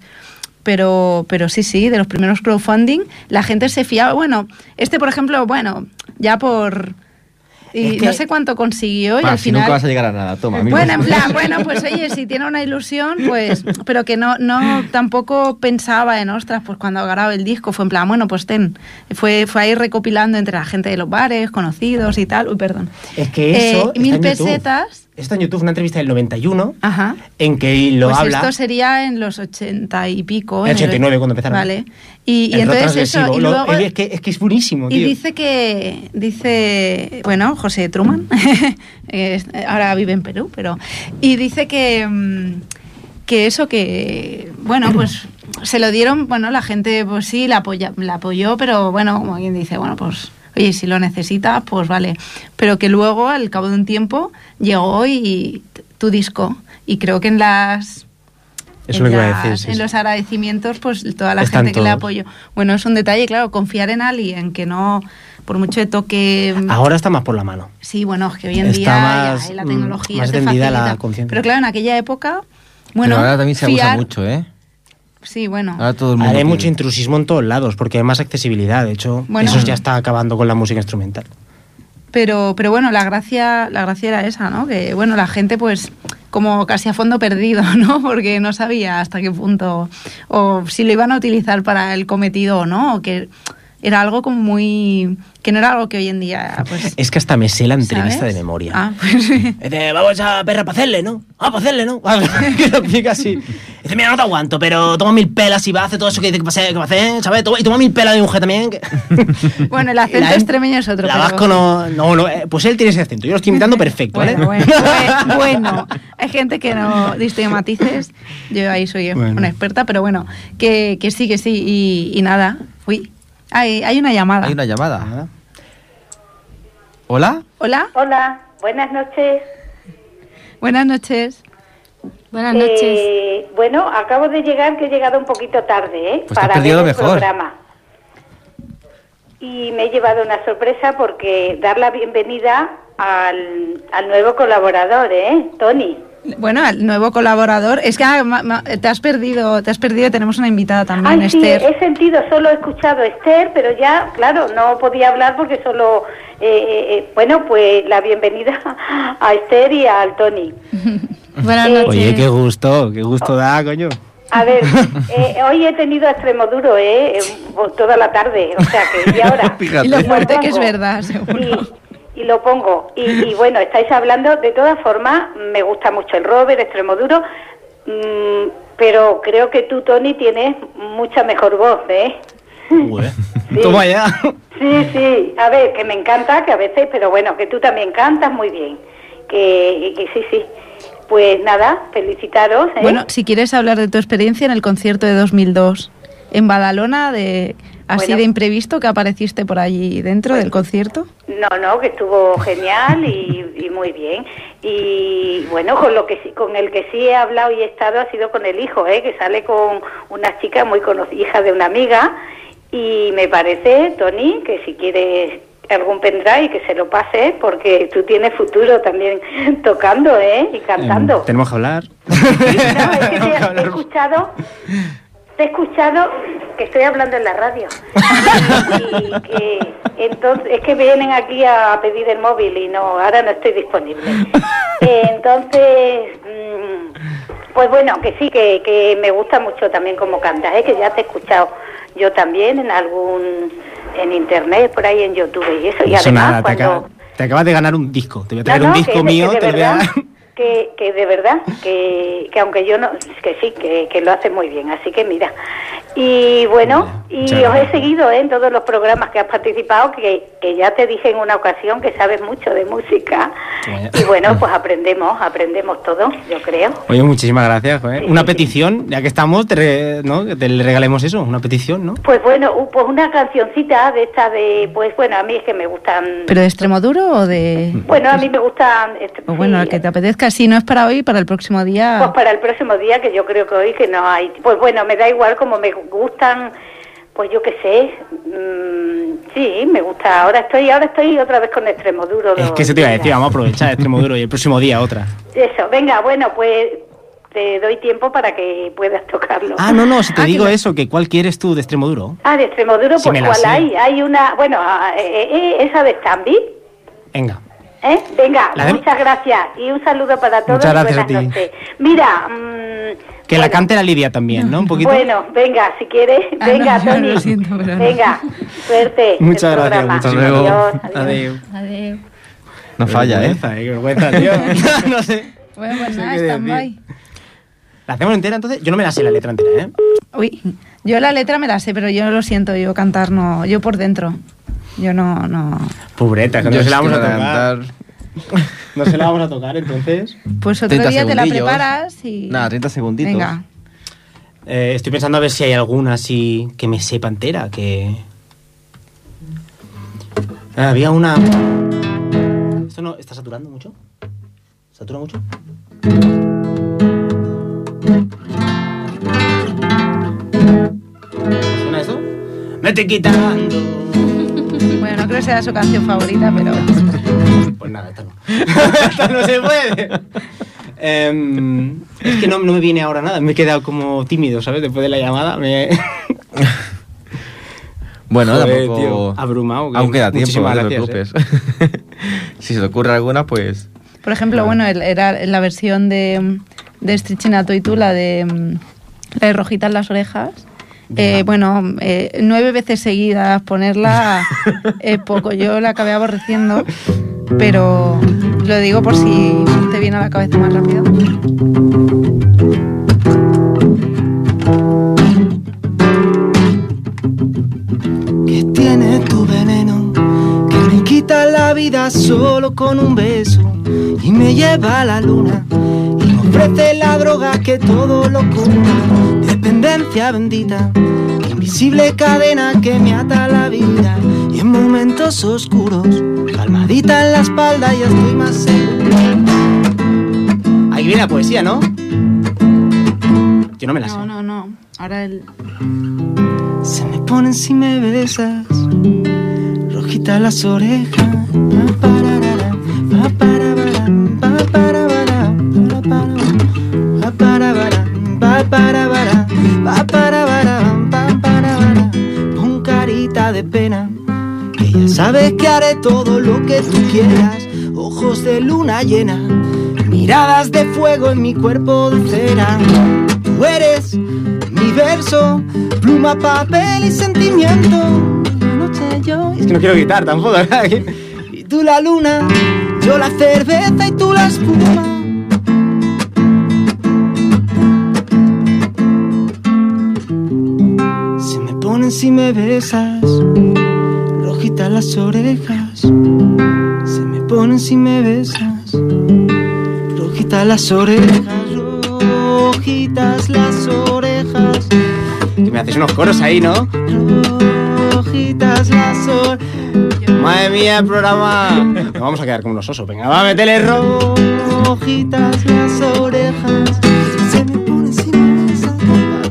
pero pero sí, sí, de los primeros crowdfunding, la gente se fiaba, bueno, este por ejemplo, bueno, ya por y Es que- no sé cuánto consiguió y Pa, al si final nunca vas a llegar a nada, toma. bueno, en plan, bueno, pues oye, si tiene una ilusión, pues, pero que no, no, tampoco pensaba en, ostras, pues cuando grababa el disco fue en plan, bueno, pues ten, fue, fue ahí recopilando entre la gente de los bares, conocidos y tal, uy, perdón. Es que Eh, eso. está mil en YouTube. pesetas, Está en YouTube, una entrevista del 91, ajá. en que lo pues habla. esto sería en los ochenta y pico. En el- 89 cuando empezaron. Vale. Y, el entonces eso, y luego... es, que, es que es buenísimo, Y dice que, dice, bueno, José Truman, ahora vive en Perú, pero, y dice que, mm, que eso que, bueno, pues se lo dieron, bueno, la gente, pues sí, la, apoya, la apoyó, pero bueno, como quien dice, bueno, pues, oye, si lo necesitas, pues vale. Pero que luego, al cabo de un tiempo, llegó y tu disco, y creo que en las... Eso en, es lo que iba a las- decir, sí, en sí. los agradecimientos, pues toda la Están gente que le apoyó. Bueno, es un detalle, claro, confiar en alguien que no, por mucho de toque. Ahora está más por la mano. Sí, bueno, es que hoy en Está día más, ya, la mm, tecnología más te extendida la facilita. conciencia. Pero claro, en aquella época, bueno, Pero ahora también se abusa fiar- mucho, ¿eh? Sí, bueno. Ahora todo el mundo. Ahora hay pide. mucho intrusismo en todos lados, porque hay más accesibilidad. De hecho, Bueno. eso ya está acabando con la música instrumental. Pero, pero bueno, la gracia, la gracia era esa, ¿no? Que bueno, la gente pues como casi a fondo perdido, ¿no? Porque no sabía hasta qué punto o si lo iban a utilizar para el cometido o no, o que era algo como muy que no era algo que hoy en día pues Es que hasta me sé la entrevista ¿sabes? de memoria. Ah, pues sí. Dice, vamos a perra para hacerle, ¿no? Ah, para hacerle, ¿no? que lo explica así. Dice, mira, no te aguanto, pero toma mil pelas y va a hacer todo eso que dice que va a hacer, que va a hacer, ¿sabes? Toma- y toma mil pelas de mujer también. que- Bueno, el acento extremeño es otro. La pero- vasco no, no, no, eh, pues él tiene ese acento. Yo lo estoy imitando perfecto, ¿vale? Bueno, bueno, bueno, bueno. hay gente que no distingue matices. Yo ahí soy Bueno. una experta, pero bueno, que, que sí, que sí. Y, y nada, uy, hay, hay una llamada. Hay una llamada. ¿Hola? Hola, Hola, buenas noches. buenas noches. Buenas noches. Eh, bueno, acabo de llegar, que he llegado un poquito tarde, ¿eh? Pues te has perdido ver el mejor. programa. Y me he llevado una sorpresa porque dar la bienvenida al, al nuevo colaborador, ¿eh? Tony. Bueno, al nuevo colaborador. Es que ah, ma- ma- te has perdido, te has perdido. Tenemos una invitada también, Ay, sí, Esther. he sentido, solo he escuchado a Esther, pero ya, claro, no podía hablar porque solo, eh, eh, eh, bueno, pues la bienvenida a Esther y al Tony. Buenas eh, noches. Oye, qué gusto, qué gusto da, coño. A ver, eh, hoy he tenido a Extremoduro, ¿eh? Toda la tarde, o sea que, y ahora... Fíjate. Y lo fuerte que es verdad, seguro. Y, y lo pongo. Y, y bueno, estáis hablando, de todas formas, me gusta mucho el Robert, Extremoduro, mm, pero creo que tú, Tony, tienes mucha mejor voz, ¿eh? Sí. Toma ya. Sí, sí, a ver, que me encanta, que a veces, pero bueno, que tú también cantas muy bien. Que, que sí, sí. Pues nada, felicitaros. ¿eh? Bueno, si quieres hablar de tu experiencia en el concierto de 2002 en Badalona, de así Bueno. de imprevisto que apareciste por allí dentro del concierto. No, no, que estuvo genial y, y muy bien. Y bueno, con lo que sí, con el que sí he hablado y he estado ha sido con el hijo, ¿eh? que sale con una chica muy conocida, hija de una amiga. Y me parece, Tony, que si quieres algún pendrive que se lo pase, porque tú tienes futuro también tocando, ¿eh? Y cantando. Em, tenemos que hablar. No, es que te, te he escuchado, te he escuchado que estoy hablando en la radio. y que entonces es que vienen aquí a pedir el móvil y no, ahora no estoy disponible. Eh, Entonces, mm, pues bueno, que sí, que, que me gusta mucho también como cantas, ¿eh? que ya te he escuchado yo también en algún, en internet, por ahí en YouTube y eso. Y Eso además nada, te, cuando... te acabas de ganar un disco. Te voy a traer No, un disco mío, te lo voy a que, que de verdad, que, que aunque yo no, que sí, que, que lo hace muy bien, así que mira. Y bueno, y os he seguido ¿eh? en todos los programas que has participado, que, que ya te dije en una ocasión que sabes mucho de música. Y bueno, pues aprendemos, aprendemos todo, yo creo. Oye, muchísimas gracias. joder. Una petición, ya que estamos, te, re- ¿no? que te le regalemos eso, una petición, ¿no? Pues bueno, pues una cancioncita de esta de, pues bueno, a mí es que me gustan, ¿Pero de extremo duro o de...? bueno, a mí me gustan, O bueno, el que te apetezca. Si no es para hoy, para el próximo Pues día... para el próximo día, que yo creo que hoy que no hay. Pues bueno, me da igual como me gustan, pues yo qué sé. mm, sí, me gusta. Ahora estoy ahora estoy otra vez con extremo duro. Es que se te iba a decir, vamos a aprovechar extremo duro y el próximo día otra. Eso, venga, bueno, pues te doy tiempo para que puedas tocarlo. Ah, no, no, si te Ah, digo que- eso, que ¿cuál quieres tú de extremo duro? Ah, de extremo duro, Sí, pues ¿cuál sé. hay? Hay una, bueno, ah, eh, eh, esa de Stanby. Venga. ¿Eh? Venga, La de- muchas gracias y un saludo para todos. Muchas y gracias a buenas ti. noches. Mira, mm, Que la bueno, cante la Lidia también, ¿no? Un poquito. Bueno, venga, si quieres, Ah, venga, no, Tony. lo siento, pero no. venga, suerte. Muchas gracias, programa. muchas gracias. Adiós, adiós. Adiós. Adiós. No falla, ¿eh? Qué vergüenza, tío. no sé. Bueno, pues No sé nada, stand. ¿La hacemos entera entonces? Yo no me la sé la letra entera, ¿eh? Uy, yo la letra me la sé, pero yo lo siento, yo cantar no, yo por dentro. Yo no, no. Pobreta, que no Yo se la vamos a tocar. cantar- No se la vamos a tocar, entonces. Pues otro 30 día te la segundillos. preparas y. Nada, 30 segunditos. Venga. Eh, estoy pensando a ver si hay alguna así que me sepa entera, que... Ah, había una... ¿Esto no está saturando mucho? ¿Satura mucho? ¿Suena eso? Me estoy quitando. Bueno, no creo que sea su canción favorita, pero. Pues nada, esta no. esta no se puede. Em, es que no, no me viene ahora nada. Me he quedado como tímido, ¿sabes? Después de la llamada. Me... Bueno, Joder, tampoco. tío, abrumado, que- Aún queda tiempo, no muchísimas te gracias, preocupes. si se te ocurre alguna, pues. Por ejemplo, bueno, el- era la versión de, de Strichinato y tú, la de, mm, la de Rojita en las orejas. Eh, bueno, eh, nueve veces seguidas ponerla es poco. Yo la acabé aborreciendo, pero lo digo por si te viene a la cabeza más rápido. que tiene tu veneno, que me quita la vida solo con un beso y me lleva a la luna y me ofrece la droga que todo lo cura, dependencia bendita, invisible cadena que me ata a la vida y en momentos oscuros, calmadita en la espalda ya estoy más seguro. Ahí viene la poesía, ¿no? Yo no me la sé. No, no, no. Ahora el. Se me ponen si me besas, rojita las orejas. Pa, pa, parabara, pa, parabara, pa, parabara. Pon carita de pena, que ya sabes que haré todo lo que tú quieras. Ojos de luna llena, miradas de fuego en mi cuerpo de cera. Tú eres mi verso, pluma, papel y sentimiento. Y la noche yo Es que no quiero gritar tampoco, y tú la luna, yo la cerveza y tú la espuma. Ponen si me besas, rojitas las orejas. Se me ponen si me besas, rojitas las orejas, rojitas las orejas. Que me haces unos coros ahí, ¿no? Rojitas las orejas. Madre mía, el programa. Nos vamos a quedar como unos osos. Venga, va, métele ro. rojitas las orejas. Se me pone si me besas.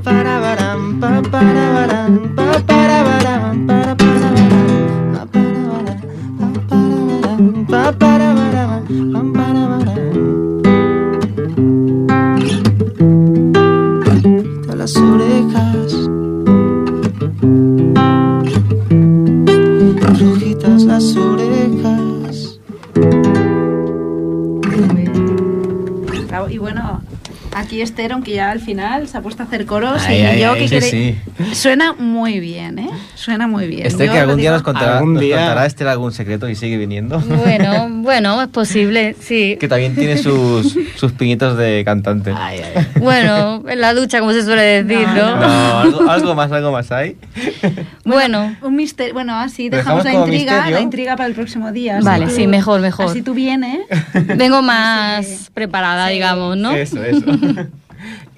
Pa, para, para, para, Aquí Esther, aunque ya al final se ha puesto a hacer coros Ay, y ay, yo ay, que sí. Suena muy bien, ¿eh? Suena muy bien. Este Yo que algún día digo- nos contará, Algún nos día. contará Esther algún secreto y sigue viniendo. Bueno, bueno, es posible, sí. que también tiene sus, sus pinitos de cantante. Ay, ay. Bueno, en la ducha, como se suele decir, ¿no? No, algo, algo más, algo más hay. Bueno, Un misterio. Bueno, así ¿Lo dejamos la intriga, misterio? la intriga para el próximo día. Vale, tú- sí, mejor, mejor. Así tú vienes. vengo más preparada, digamos, ¿no? Eso, eso.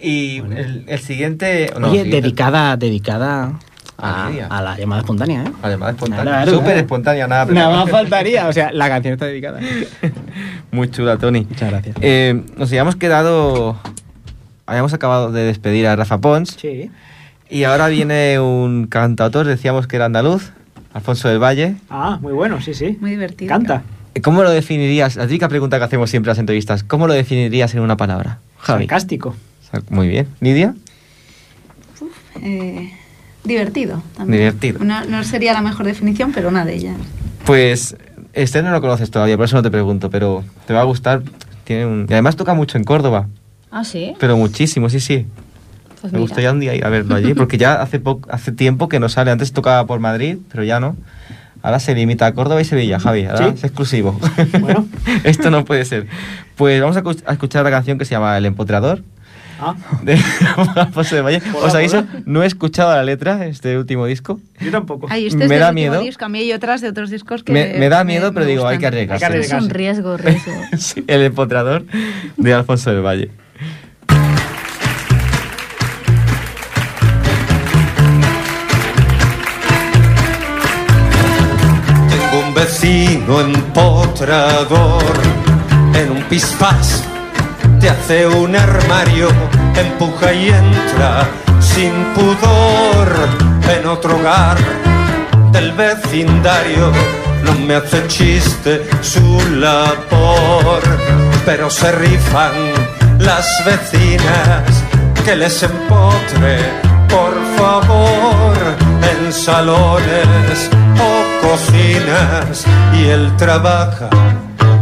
y el, el siguiente... no, Oye, siguiente. dedicada, dedicada A a, Lidia. a la llamada espontánea, ¿eh? Además, espontánea. Claro, Súper claro. espontánea, nada. Nada más faltaría, o sea, la canción está dedicada. Muy chula, Tony. Muchas gracias. Eh, nos habíamos quedado... Habíamos acabado de despedir a Rafa Pons. Sí. Y ahora viene un cantautor, decíamos que era andaluz, Alfonso del Valle. Ah, muy bueno, sí, sí. Muy divertido. Canta. ¿Cómo lo definirías? La típica pregunta que hacemos siempre en las entrevistas. ¿Cómo lo definirías en una palabra? Javi. Sarcástico. Muy bien. ¿Nidia? Eh, divertido. También. Divertido. No, no sería la mejor definición, pero una de ellas. Pues este no lo conoces todavía, por eso no te pregunto, pero te va a gustar. Tiene un... Y además toca mucho en Córdoba, Ah, sí. pero muchísimo, sí, sí. Pues Me gustaría un día ir a verlo allí, porque ya hace, po- hace tiempo que no sale. Antes tocaba por Madrid, pero ya no. Ahora se limita a Córdoba y Sevilla, Javi. Ahora Sí. es exclusivo. Bueno. Esto no puede ser. Pues vamos a escuchar la canción que se llama El Empotrador. Ah, de Alfonso de Valle. Mola, ¿Os aviso? No he escuchado la letra de este último disco. yo tampoco. Este es Me da miedo. disco. A mí hay otras de otros discos que. Me, me da me- miedo, pero me digo, hay que arriesgarse. Hay que Es un riesgo, riesgo. Sí, el empotrador de Alfonso del Valle. Tengo un vecino empotrador en un pispás. Te hace un armario, empuja y entra sin pudor en otro hogar del vecindario. No me hace chiste su labor, pero se rifan las vecinas que les empotre, por favor, en salones o cocinas y él trabaja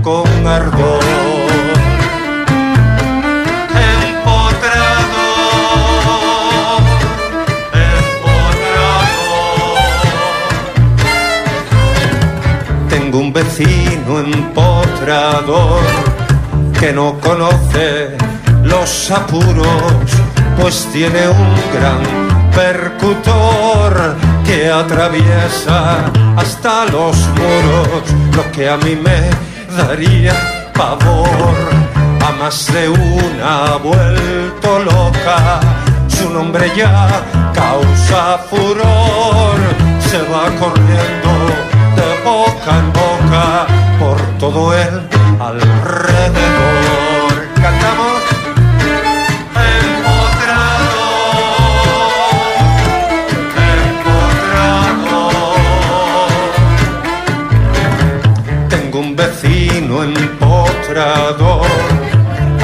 con ardor. Un vecino empotrador que no conoce los apuros, pues tiene un gran percutor que atraviesa hasta los muros, lo que a mí me daría pavor. A más de una ha vuelto loca, su nombre ya causa furor, se va corriendo boca en boca por todo el alrededor. Cantamos. Empotrador, empotrador. Tengo un vecino empotrador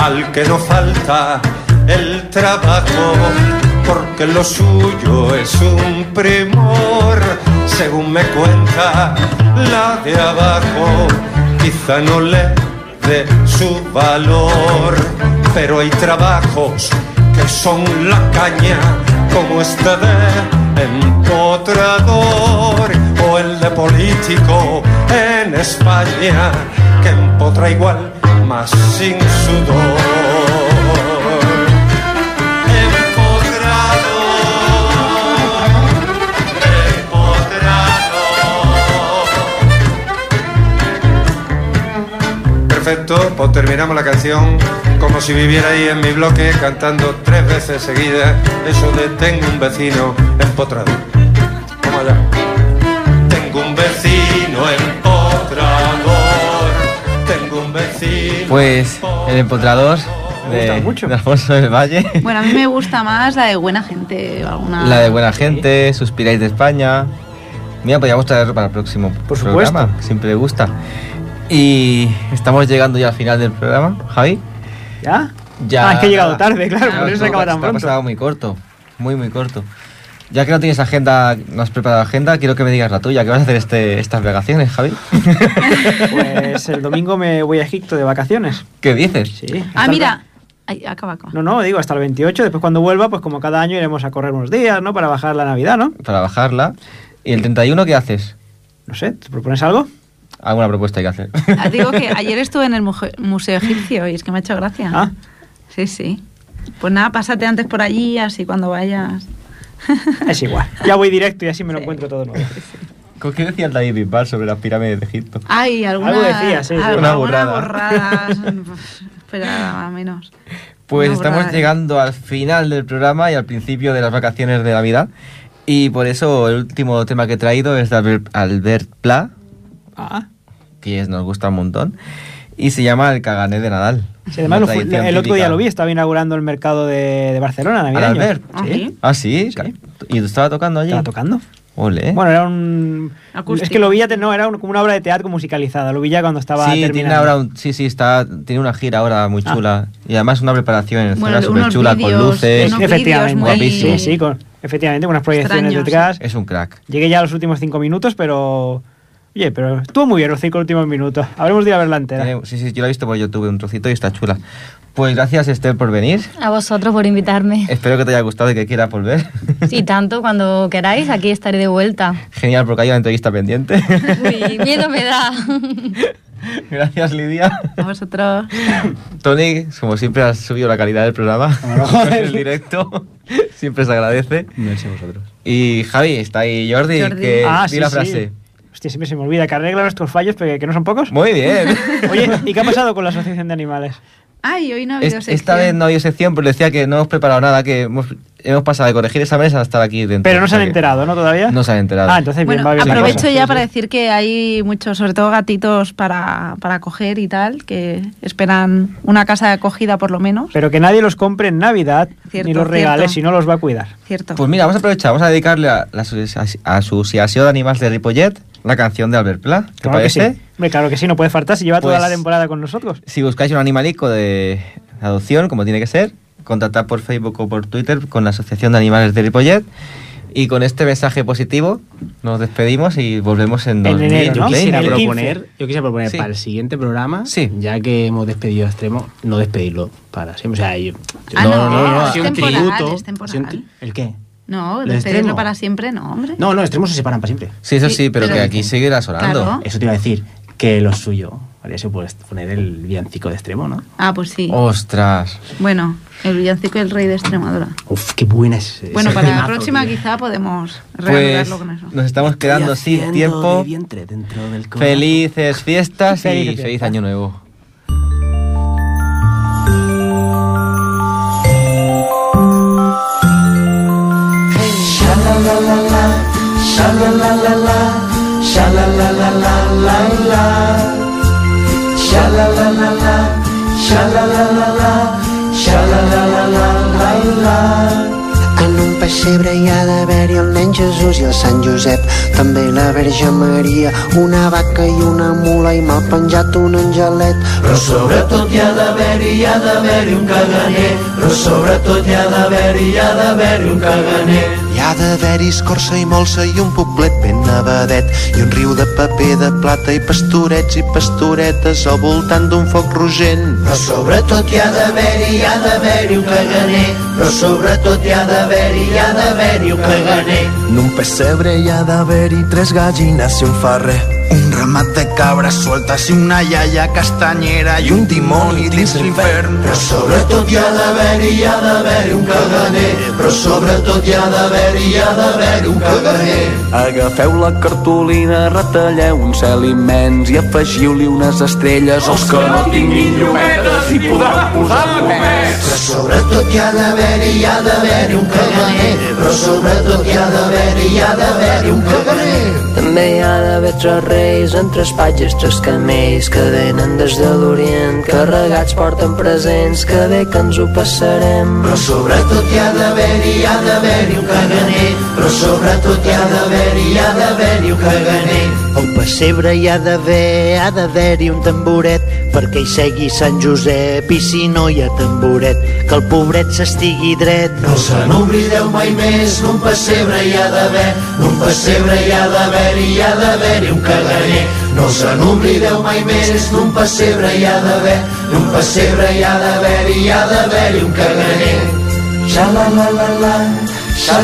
al que no falta el trabajo porque lo suyo es un primor según me cuenta la de abajo quizá no le dé su valor pero hay trabajos que son la caña como este de empotrador o el de político en España que empotra igual más sin sudor Pues terminamos la canción como si viviera ahí en mi bloque cantando tres veces seguidas eso de tengo un vecino empotrado. Vamos allá. Tengo un vecino empotrador, tengo un vecino. Pues el empotrador de, mucho. de Alfonso del Valle. Bueno, a mí me gusta más la de buena gente. Alguna... La de Buena Gente, Suspiráis de España. Mira, podríamos traerlo para el próximo Por programa, supuesto. siempre le gusta. Y estamos llegando ya al final del programa, Javi. ¿Ya? Ya. Ah, es que he llegado tarde, claro, por eso se acaba tan te ha pronto. pasado muy corto, muy, muy corto. Ya que no tienes agenda, no has preparado agenda, quiero que me digas la tuya. ¿Qué vas a hacer este, estas vacaciones, Javi? Pues el domingo me voy a Egipto de vacaciones. ¿Qué dices? Sí. Ah, mira, Ay, acaba, acaba. No, no, digo hasta el 28. Después cuando vuelva, pues como cada año iremos a correr unos días, ¿no? Para bajar la Navidad, ¿no? Para bajarla. ¿Y el 31 qué haces? No sé, ¿te propones algo? Alguna propuesta hay que hacer. Ah, Digo que ayer estuve en el Museo Egipcio y es que me ha hecho gracia. Ah. Sí, sí. Pues nada, pásate antes por allí, así cuando vayas. Es igual. Ya voy directo y así me lo encuentro todo nuevo. ¿Con qué decía el David Bisbal sobre las pirámides de Egipto? Ay, alguna, Algo decía, sí, sí. alguna borrada, pero a menos. Pues Una estamos burrada. llegando al final del programa y al principio de las vacaciones de Navidad. Y por eso el último tema que he traído es de Albert, Albert Pla, Ah. que es- nos gusta un montón. Y se llama El Cagané de Nadal. Sí, además, el otro día lo vi, estaba inaugurando el mercado de, de Barcelona, ¿Al navideño. Albert? Sí. Ah, sí. ¿Y tú estabas tocando allí? Estaba tocando. Ole. Bueno, era un... Acústico. Es que lo vi ya, no, era un- como una obra de teatro musicalizada. Lo vi ya cuando estaba sí, tiene terminando. ahora un- sí, sí, está, tiene una gira ahora muy Ah. chula. Y además una preparación en Bueno, súper chula con vídeos, luces. efectivamente, muy- sí, sí, con, efectivamente, con unas proyecciones Extraños. detrás. Es un crack. Llegué ya a los últimos cinco minutos, pero... Oye, pero estuvo muy bien los cinco últimos minutos. Habremos de ir a verla entera. Tiene- sí, sí, yo la he visto por YouTube, un trocito y está chula. Pues gracias, Esther, por venir. A vosotros por invitarme. Espero que te haya gustado y que quieras volver. Y tanto, cuando queráis, aquí estaré de vuelta. Genial, porque hay una entrevista pendiente. Uy, miedo me da. gracias, Lidia. A vosotros. Tony, como siempre, has subido la calidad del programa. en el directo. Siempre se agradece. Merci a vosotros. Y Javi, está ahí Jordi, Jordi. que Ah, di sí, la sí. Hostia, siempre se me olvida que arregla nuestros fallos, pero que no son pocos. Muy bien. Oye, ¿y qué ha pasado con la Asociación de Animales? Ay, hoy no ha habido Es- sección. esta vez no ha habido sección, pero decía que no hemos preparado nada, que hemos, hemos pasado de corregir exámenes a estar aquí dentro. Pero no se han que enterado, ¿no? Todavía. No se han enterado. Ah, entonces bien, Bueno, va bien aprovecho ya para decir que hay muchos, sobre todo gatitos para, para coger y tal, que esperan una casa de acogida por lo menos. Pero que nadie los compre en Navidad Cierto, ni los regale, cierto. si no los va a cuidar. Cierto. Pues mira, vamos a aprovechar, vamos a dedicarle a la asoci- Asociación de Animales de Ripollet la canción de Albert Pla. ¿Te Claro que parece? sí. Hombre, claro que sí, no puede faltar si lleva toda Pues- la temporada con nosotros. Si buscáis un animalico de adopción, como tiene que ser, contactad por Facebook o por Twitter con la Asociación de Animales de Ripollet. Y con este mensaje positivo nos despedimos y volvemos en, En enero, 2020. ¿no? Yo quisiera El 15. proponer, yo quisiera proponer Sí. para el siguiente programa, Sí. ya que hemos despedido a Extremo, no despedirlo para siempre. O sea, yo, Ah, no, ha es sido un tributo. un ¿El qué? no, ¿Lo despedirlo extremo? para siempre, no, hombre. No, no, Extremos se separan para siempre. Sí, eso Sí, sí, pero, pero- que aquí seguirá sonando. Claro. Eso te iba a decir, que lo suyo habría sido pues, poner el villancico de Extremo, ¿no? Ah, pues sí. Ostras. Bueno, el villancico del rey de Extremadura. Uf, qué buena es. Bueno, para la próxima tío. quizá podemos Pues reanudarlo con eso. nos estamos quedando sin tiempo. de dentro del. Felices fiestas y feliz año nuevo. En pessebre hi ha d'haver-hi el nen Jesús i el Sant Josep, també la Verge Maria, una vaca i una mula i m'ha penjat un angelet. Però sobretot hi ha d'haver-hi, hi ha d'haver-hi un caganer. Però sobretot hi ha d'haver-hi, hi ha d'haver-hi un caganer. Hi ha d'haver-hi escorça i molsa i un poblet ben nevadet i un riu de paper de plata i pastorets i pastoretes al voltant d'un foc rogent. Però sobretot hi ha d'haver-hi, hi ha d'haver-hi un caganer. Però sobretot hi ha d'haver-hi, hi ha d'haver-hi un caganer. En un pessebre hi ha d'haver-hi tres gallines i un ferrer. Un ramat de cabres sueltes i una iaia castanyera i un dimoni dins l'infern. Però sobretot hi ha d'haver-hi, hi ha d'haver-hi un caganer. Però sobretot hi ha d'haver-hi, hi ha d'haver-hi un caganer. Agafeu la cartolina, retalleu un cel immens i afegiu-li unes estrelles als que no tinguin llumetes i podran posar comets. Però sobretot hi ha d'haver-hi, hi ha d'haver-hi un caganer. Però sobretot hi ha d'haver-hi, hi ha d'haver-hi un caganer. També hi ha d'haver tres reis amb tres patges, tres camells que venen des de l'Orient, carregats porten presents, que bé que ens ho passarem. Però sobretot hi ha d'haver-hi, hi ha d'haver-hi un caganer. però sobretot hi ha d'haver-hi, hi ha d'haver-hi un caganer. Al pessebre hi ha d'haver, ha d'haver-hi un tamboret perquè hi segui Sant Josep i si no hi ha tamboret que el pobret s'estigui dret. No se n'oblideu mai més, d'un pessebre hi ha d'haver, d'un pessebre hi ha d'haver-hi, hi ha d'haver-hi un caganer. No se n'oblideu mai més, d'un pessebre hi ha d'haver, d'un pessebre hi ha d'haver-hi, hi ha d'haver-hi un caganer. Xa la la la la, xa